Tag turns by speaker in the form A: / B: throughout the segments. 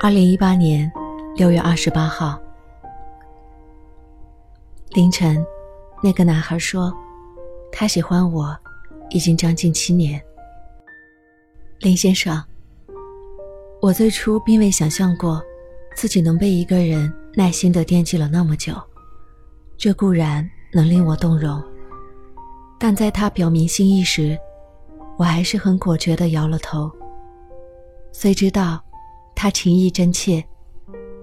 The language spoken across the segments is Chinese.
A: 二零一八年六月二十八号凌晨，那个男孩说，他喜欢我，已经将近七年。林先生，我最初并未想象过，自己能被一个人耐心的惦记了那么久，这固然能令我动容，但在他表明心意时，我还是很果决的摇了头。虽知道他情意真切，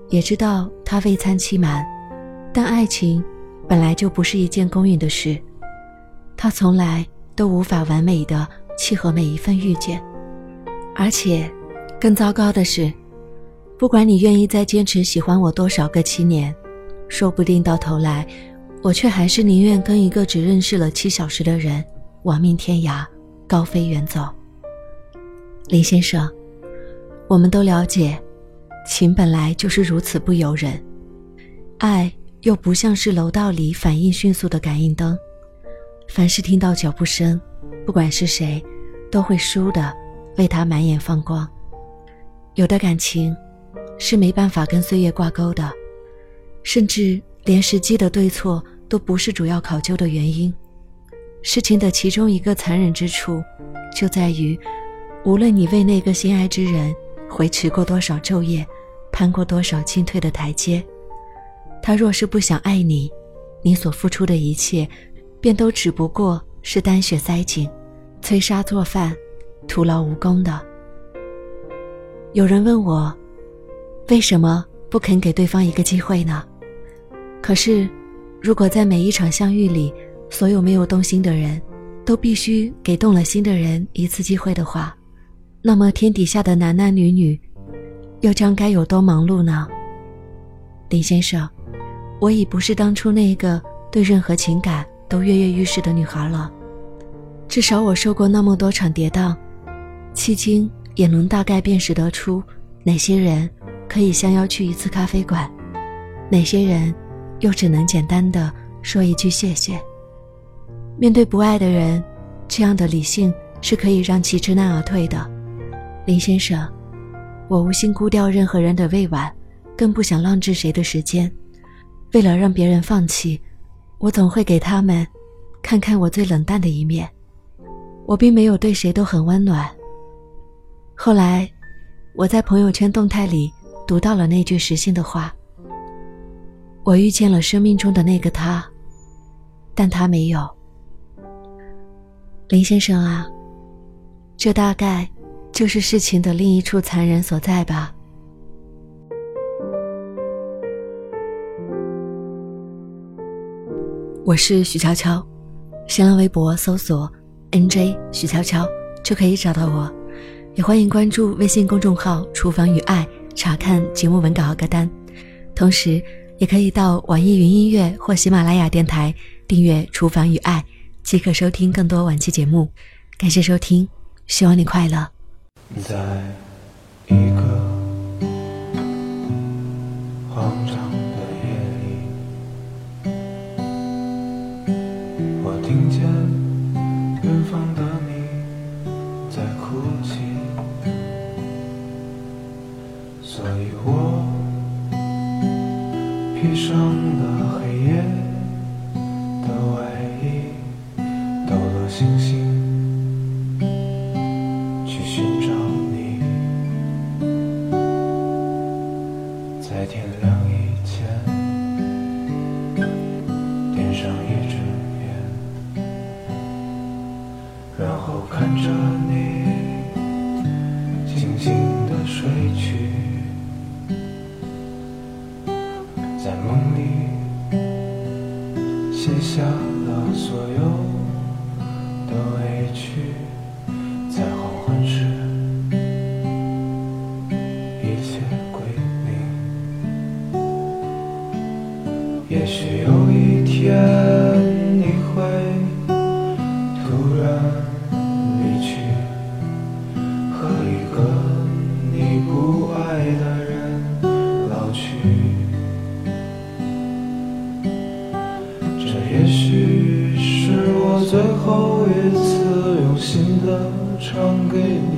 A: 也知道他未参期满，但爱情本来就不是一件公允的事，他从来都无法完美的契合每一份遇见。而且，更糟糕的是，不管你愿意再坚持喜欢我多少个七年，说不定到头来，我却还是宁愿跟一个只认识了七小时的人亡命天涯，高飞远走。林先生，我们都了解，情本来就是如此不由人，爱又不像是楼道里反应迅速的感应灯，凡是听到脚步声，不管是谁，都会倏的。为他满眼放光，有的感情是没办法跟岁月挂钩的，甚至连时机的对错都不是主要考究的原因。事情的其中一个残忍之处，就在于，无论你为那个心爱之人回迟过多少昼夜，攀过多少进退的台阶，他若是不想爱你，你所付出的一切，便都只不过是丹血塞井，催杀做饭。徒劳无功的。有人问我，为什么不肯给对方一个机会呢？可是，如果在每一场相遇里，所有没有动心的人，都必须给动了心的人一次机会的话，那么天底下的男男女女，又将该有多忙碌呢？林先生，我已不是当初那个对任何情感都跃跃欲试的女孩了，至少我受过那么多场跌宕。迄今也能大概辨识得出，哪些人可以相邀去一次咖啡馆，哪些人又只能简单的说一句谢谢。面对不爱的人，这样的理性是可以让其知难而退的。林先生，我无心辜掉任何人的未完，更不想浪掷谁的时间。为了让别人放弃，我总会给他们看看我最冷淡的一面。我并没有对谁都很温暖。后来，我在朋友圈动态里读到了那句实心的话：“我遇见了生命中的那个他，但他没有。”林先生啊，这大概就是事情的另一处残忍所在吧。我是许悄悄，新浪微博搜索 “nj 许悄悄”就可以找到我。也欢迎关注微信公众号“厨房与爱”，查看节目文稿和歌单。同时，也可以到网易云音乐或喜马拉雅电台订阅《厨房与爱》，即可收听更多往期节目。感谢收听，希望你快乐。
B: 在一个慌张的夜里，我听见远方的你在哭泣。所以我披上了黑夜在天亮以前点上一支烟，然后看着你静静的睡去。在梦里写下了所有也许有一天你会突然离去，和一个你不爱的人老去。这也许是我最后一次用心的唱给你，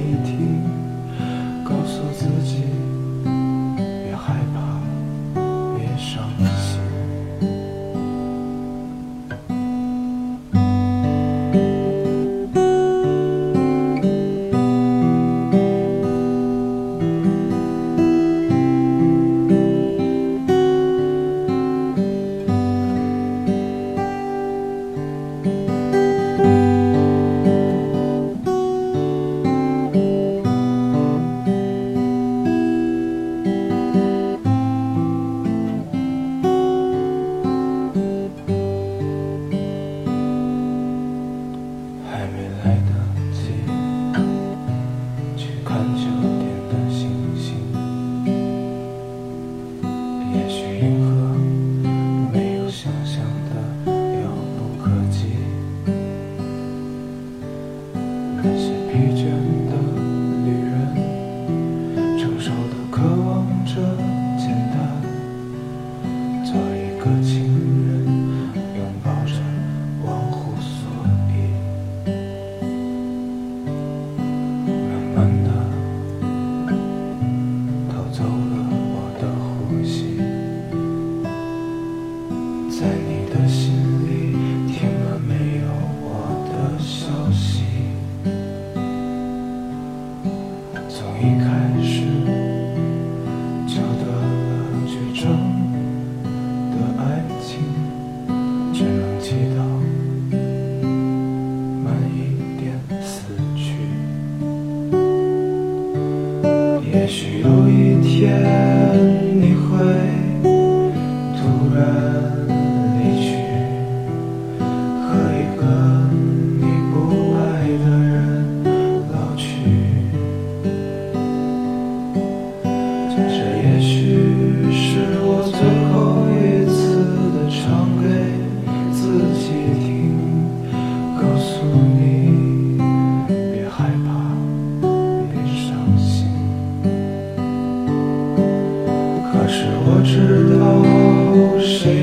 B: Christmas. 一开始就得了绝症的爱情只能祈祷慢一点死去也许有一天你会突然不是。